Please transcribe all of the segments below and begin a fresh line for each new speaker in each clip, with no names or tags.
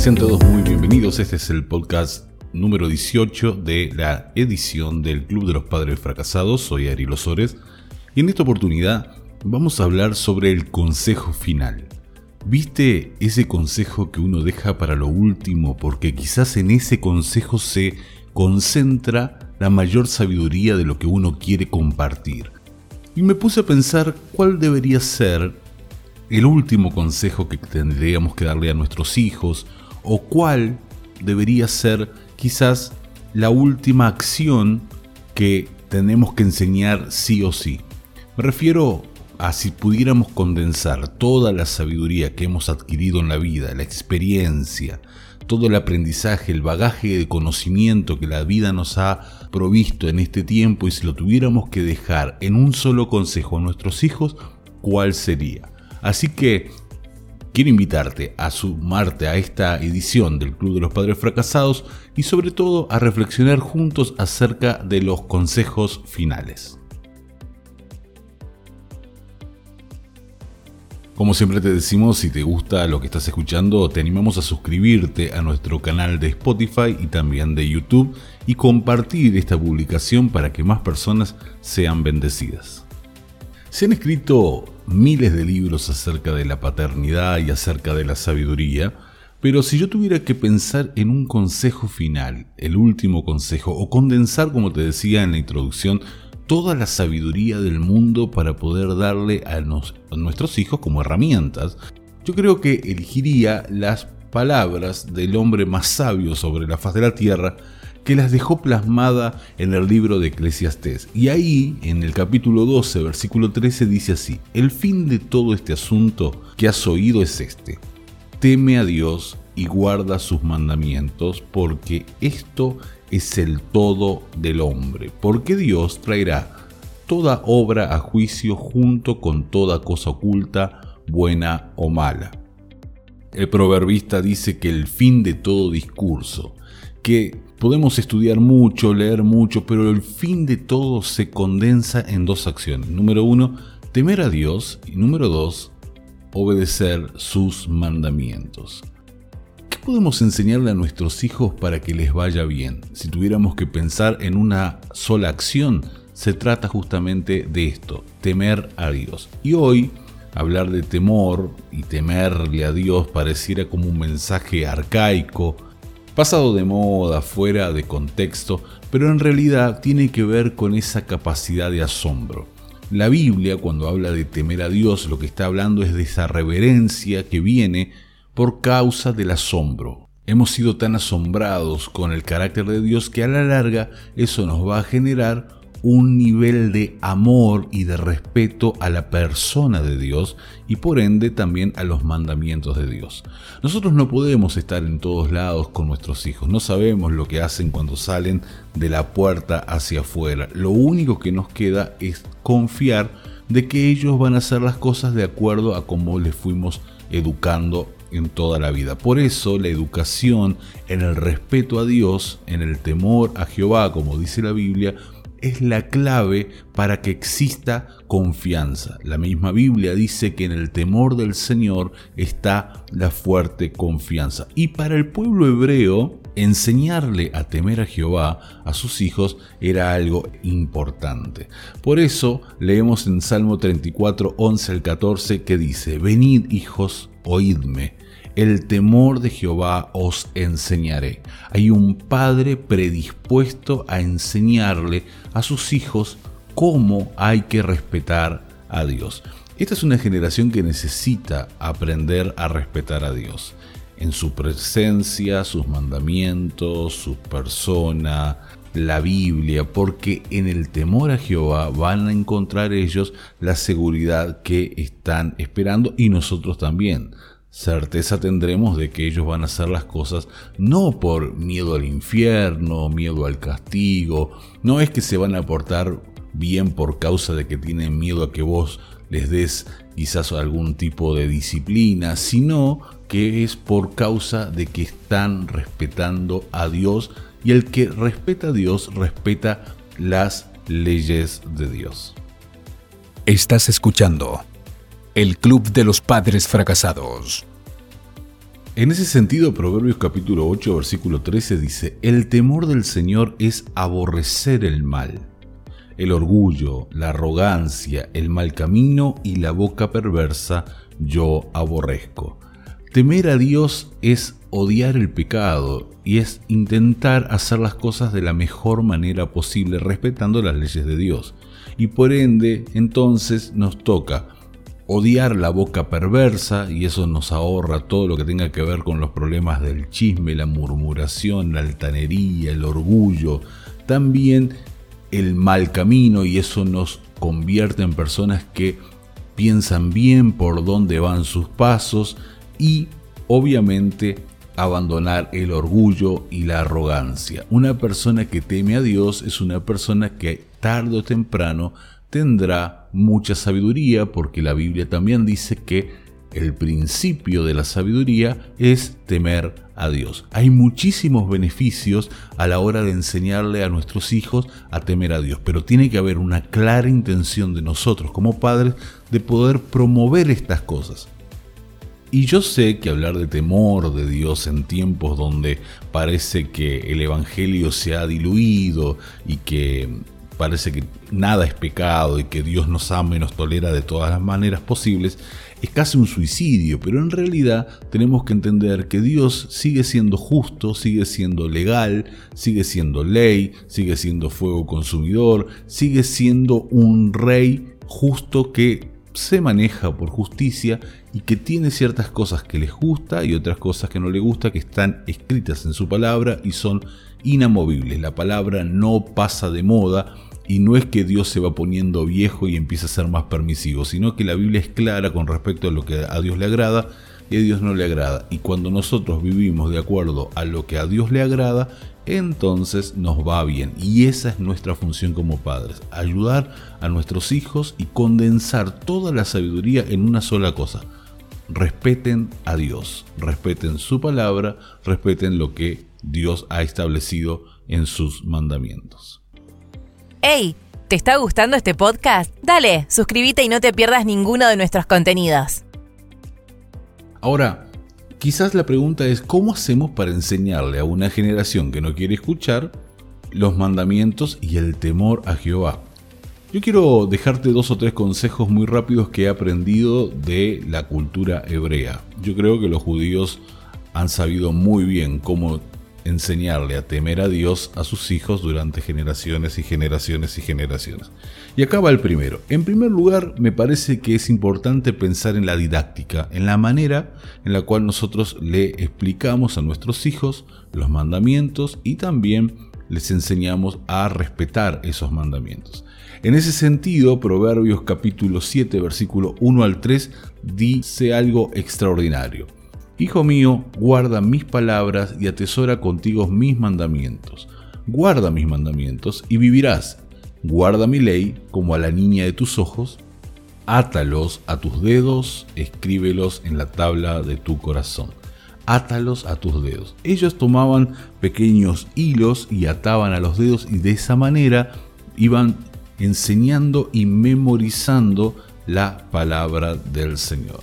Sean todos muy bienvenidos. Este es el podcast número 18 de la edición del Club de los Padres Fracasados. Soy Ari Losores y en esta oportunidad vamos a hablar sobre el consejo final. ¿Viste ese consejo que uno deja para lo último porque quizás en ese consejo se concentra la mayor sabiduría de lo que uno quiere compartir? Y me puse a pensar cuál debería ser el último consejo que tendríamos que darle a nuestros hijos o cuál debería ser quizás la última acción que tenemos que enseñar sí o sí. Me refiero a si pudiéramos condensar toda la sabiduría que hemos adquirido en la vida, la experiencia, todo el aprendizaje, el bagaje de conocimiento que la vida nos ha provisto en este tiempo y si lo tuviéramos que dejar en un solo consejo a nuestros hijos, ¿cuál sería? Así que quiero invitarte a sumarte a esta edición del Club de los Padres Fracasados y sobre todo a reflexionar juntos acerca de los consejos finales. Como siempre te decimos, si te gusta lo que estás escuchando, te animamos a suscribirte a nuestro canal de Spotify y también de YouTube y compartir esta publicación para que más personas sean bendecidas. Se han escrito miles de libros acerca de la paternidad y acerca de la sabiduría, pero si yo tuviera que pensar en un consejo final, el último consejo, o condensar, como te decía en la introducción, toda la sabiduría del mundo para poder darle a, nuestros hijos como herramientas, yo creo que elegiría las palabras del hombre más sabio sobre la faz de la tierra, que las dejó plasmada en el libro de Eclesiastés. Y ahí, en el capítulo 12, versículo 13, dice así, el fin de todo este asunto que has oído es este, teme a Dios y guarda sus mandamientos, porque esto es el todo del hombre, porque Dios traerá toda obra a juicio junto con toda cosa oculta, buena o mala. El proverbista dice que el fin de todo discurso, que podemos estudiar mucho, leer mucho, pero el fin de todo se condensa en dos acciones. Número uno, temer a Dios y número dos, obedecer sus mandamientos. ¿Qué podemos enseñarle a nuestros hijos para que les vaya bien? Si tuviéramos que pensar en una sola acción, se trata justamente de esto, temer a Dios. Y hoy hablar de temor y temerle a Dios pareciera como un mensaje arcaico, pasado de moda, fuera de contexto, pero en realidad tiene que ver con esa capacidad de asombro. La Biblia, cuando habla de temer a Dios, lo que está hablando es de esa reverencia que viene por causa del asombro. Hemos sido tan asombrados con el carácter de Dios que a la larga eso nos va a generar un nivel de amor y de respeto a la persona de Dios y por ende también a los mandamientos de Dios. Nosotros no podemos estar en todos lados con nuestros hijos, no sabemos lo que hacen cuando salen de la puerta hacia afuera. Lo único que nos queda es confiar de que ellos van a hacer las cosas de acuerdo a cómo les fuimos educando en toda la vida. Por eso la educación en el respeto a Dios, en el temor a Jehová, como dice la Biblia, es la clave para que exista confianza. La misma Biblia dice que en el temor del Señor está la fuerte confianza. Y para el pueblo hebreo, enseñarle a temer a Jehová a sus hijos era algo importante. Por eso leemos en Salmo 34, 11 al 14 que dice, Venid hijos, oídme el temor de Jehová os enseñaré. Hay un padre predispuesto a enseñarle a sus hijos cómo hay que respetar a Dios. Esta es una generación que necesita aprender a respetar a Dios en su presencia, sus mandamientos, su persona, la Biblia, porque en el temor a Jehová van a encontrar ellos la seguridad que están esperando y nosotros también certeza tendremos de que ellos van a hacer las cosas no por miedo al infierno, miedo al castigo, no es que se van a portar bien por causa de que tienen miedo a que vos les des quizás algún tipo de disciplina, sino que es por causa de que están respetando a Dios y el que respeta a Dios respeta las leyes de Dios.
Estás escuchando el Club de los Padres Fracasados.
En ese sentido, Proverbios capítulo 8, versículo 13 dice, El temor del Señor es aborrecer el mal. El orgullo, la arrogancia, el mal camino y la boca perversa yo aborrezco. Temer a Dios es odiar el pecado y es intentar hacer las cosas de la mejor manera posible respetando las leyes de Dios. Y por ende, entonces nos toca odiar la boca perversa y eso nos ahorra todo lo que tenga que ver con los problemas del chisme, la murmuración, la altanería, el orgullo, también el mal camino y eso nos convierte en personas que piensan bien por dónde van sus pasos y obviamente abandonar el orgullo y la arrogancia. Una persona que teme a Dios es una persona que tarde o temprano tendrá mucha sabiduría porque la Biblia también dice que el principio de la sabiduría es temer a Dios. Hay muchísimos beneficios a la hora de enseñarle a nuestros hijos a temer a Dios, pero tiene que haber una clara intención de nosotros como padres de poder promover estas cosas. Y yo sé que hablar de temor de Dios en tiempos donde parece que el Evangelio se ha diluido y que parece que nada es pecado y que Dios nos ama y nos tolera de todas las maneras posibles, es casi un suicidio, pero en realidad tenemos que entender que Dios sigue siendo justo, sigue siendo legal, sigue siendo ley, sigue siendo fuego consumidor, sigue siendo un rey justo que se maneja por justicia y que tiene ciertas cosas que les gusta y otras cosas que no le gusta que están escritas en su palabra y son inamovibles. La palabra no pasa de moda y no es que Dios se va poniendo viejo y empieza a ser más permisivo, sino que la Biblia es clara con respecto a lo que a Dios le agrada y a Dios no le agrada. Y cuando nosotros vivimos de acuerdo a lo que a Dios le agrada, entonces nos va bien. Y esa es nuestra función como padres, ayudar a nuestros hijos y condensar toda la sabiduría en una sola cosa. Respeten a Dios, respeten su palabra, respeten lo que Dios ha establecido en sus mandamientos.
¡Hey! ¿Te está gustando este podcast? Dale, suscríbete y no te pierdas ninguno de nuestros contenidos.
Ahora, quizás la pregunta es ¿cómo hacemos para enseñarle a una generación que no quiere escuchar los mandamientos y el temor a Jehová? Yo quiero dejarte dos o tres consejos muy rápidos que he aprendido de la cultura hebrea. Yo creo que los judíos han sabido muy bien cómo enseñarle a temer a Dios a sus hijos durante generaciones y generaciones y generaciones. Y acá va el primero. En primer lugar, me parece que es importante pensar en la didáctica, en la manera en la cual nosotros le explicamos a nuestros hijos los mandamientos y también les enseñamos a respetar esos mandamientos. En ese sentido, Proverbios capítulo 7, versículo 1 al 3 dice algo extraordinario. Hijo mío, guarda mis palabras y atesora contigo mis mandamientos. Guarda mis mandamientos y vivirás. Guarda mi ley como a la niña de tus ojos. Átalos a tus dedos, escríbelos en la tabla de tu corazón. Átalos a tus dedos. Ellos tomaban pequeños hilos y ataban a los dedos y de esa manera iban enseñando y memorizando la palabra del Señor.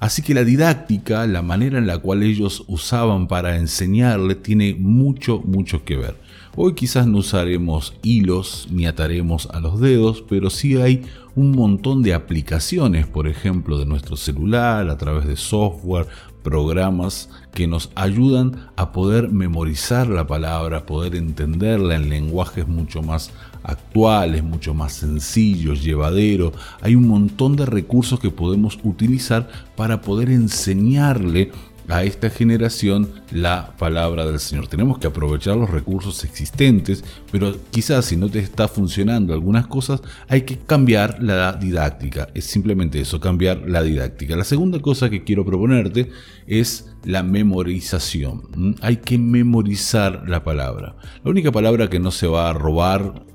Así que la didáctica, la manera en la cual ellos usaban para enseñarle, tiene mucho, mucho que ver. Hoy quizás no usaremos hilos ni ataremos a los dedos, pero sí hay un montón de aplicaciones, por ejemplo, de nuestro celular, a través de software, programas que nos ayudan a poder memorizar la palabra, poder entenderla en lenguajes mucho más actuales, mucho más sencillos, llevadero. Hay un montón de recursos que podemos utilizar para poder enseñarle a esta generación la palabra del Señor. Tenemos que aprovechar los recursos existentes, pero quizás si no te está funcionando algunas cosas, hay que cambiar la didáctica. Es simplemente eso, cambiar la didáctica. La segunda cosa que quiero proponerte es la memorización. ¿Mm? Hay que memorizar la palabra. La única palabra que no se va a robar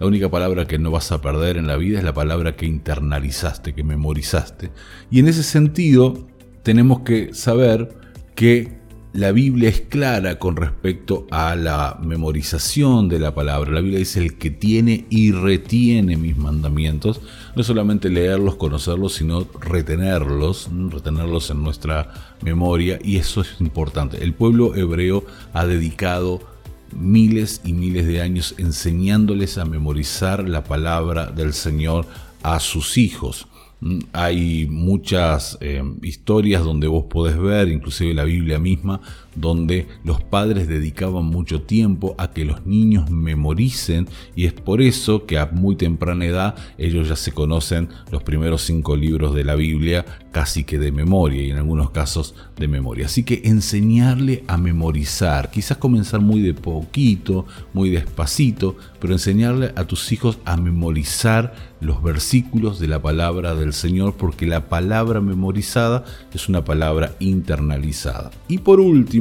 la única palabra que no vas a perder en la vida es la palabra que internalizaste, que memorizaste. Y en ese sentido, tenemos que saber que la Biblia es clara con respecto a la memorización de la palabra. La Biblia dice el que tiene y retiene mis mandamientos. No solamente leerlos, conocerlos, sino retenerlos, retenerlos en nuestra memoria. Y eso es importante. El pueblo hebreo ha dedicado miles y miles de años enseñándoles a memorizar la palabra del Señor a sus hijos. Hay muchas eh, historias donde vos podés ver, inclusive la Biblia misma, donde los padres dedicaban mucho tiempo a que los niños memoricen y es por eso que a muy temprana edad ellos ya se conocen los primeros cinco libros de la Biblia casi que de memoria y en algunos casos de memoria. Así que enseñarle a memorizar, quizás comenzar muy de poquito, muy despacito, pero enseñarle a tus hijos a memorizar los versículos de la palabra del Señor porque la palabra memorizada es una palabra internalizada. Y por último,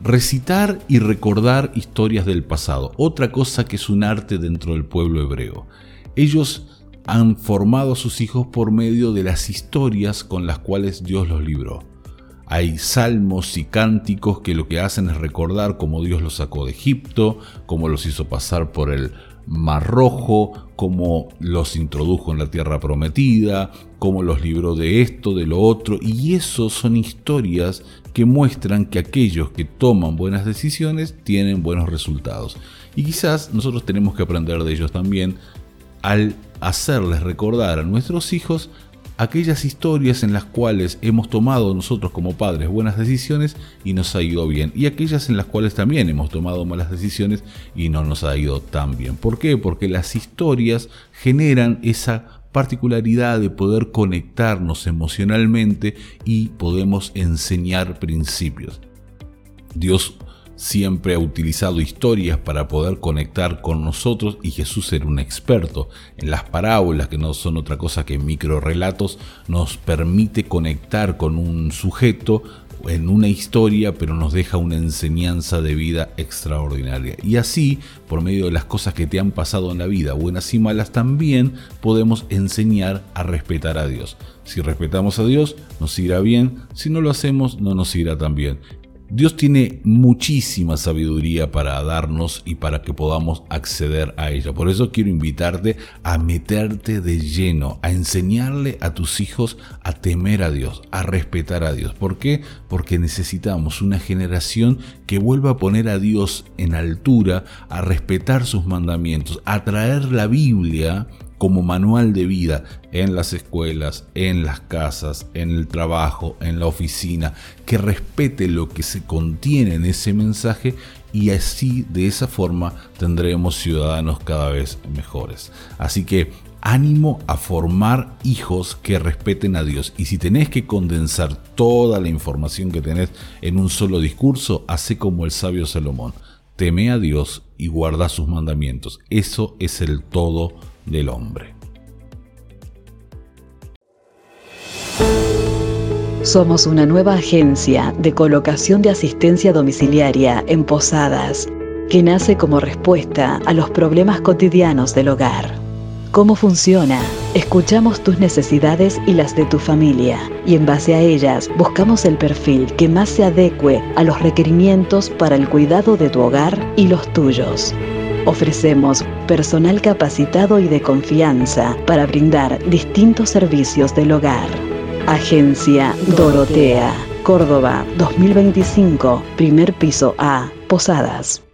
recitar y recordar historias del pasado, otra cosa que es un arte dentro del pueblo hebreo. Ellos han formado a sus hijos por medio de las historias con las cuales Dios los libró. Hay salmos y cánticos que lo que hacen es recordar cómo Dios los sacó de Egipto, cómo los hizo pasar por el Mar Rojo, cómo los introdujo en la tierra prometida, cómo los libró de esto, de lo otro, y eso son historias que muestran que aquellos que toman buenas decisiones tienen buenos resultados. Y quizás nosotros tenemos que aprender de ellos también al hacerles recordar a nuestros hijos aquellas historias en las cuales hemos tomado nosotros como padres buenas decisiones y nos ha ido bien, y aquellas en las cuales también hemos tomado malas decisiones y no nos ha ido tan bien. ¿Por qué? Porque las historias generan esa particularidad de poder conectarnos emocionalmente y podemos enseñar principios. Dios siempre ha utilizado historias para poder conectar con nosotros y Jesús era un experto en las parábolas, que no son otra cosa que microrelatos, nos permite conectar con un sujeto en una historia, pero nos deja una enseñanza de vida extraordinaria. Y así, por medio de las cosas que te han pasado en la vida, buenas y malas, también podemos enseñar a respetar a Dios. Si respetamos a Dios, nos irá bien, si no lo hacemos, no nos irá tan bien. Dios tiene muchísima sabiduría para darnos y para que podamos acceder a ella. Por eso quiero invitarte a meterte de lleno, a enseñarle a tus hijos a temer a Dios, a respetar a Dios. ¿Por qué? Porque necesitamos una generación que vuelva a poner a Dios en altura, a respetar sus mandamientos, a traer la Biblia como manual de vida en las escuelas, en las casas, en el trabajo, en la oficina, que respete lo que se contiene en ese mensaje y así de esa forma tendremos ciudadanos cada vez mejores. Así que ánimo a formar hijos que respeten a Dios. Y si tenés que condensar toda la información que tenés en un solo discurso, hace como el sabio Salomón. Teme a Dios y guarda sus mandamientos. Eso es el todo del hombre.
Somos una nueva agencia de colocación de asistencia domiciliaria en Posadas, que nace como respuesta a los problemas cotidianos del hogar. ¿Cómo funciona? Escuchamos tus necesidades y las de tu familia y en base a ellas buscamos el perfil que más se adecue a los requerimientos para el cuidado de tu hogar y los tuyos. Ofrecemos personal capacitado y de confianza para brindar distintos servicios del hogar. Agencia Dorotea, Córdoba 2025, primer piso A, Posadas.